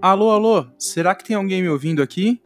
Alô, alô, será que tem alguém me ouvindo aqui?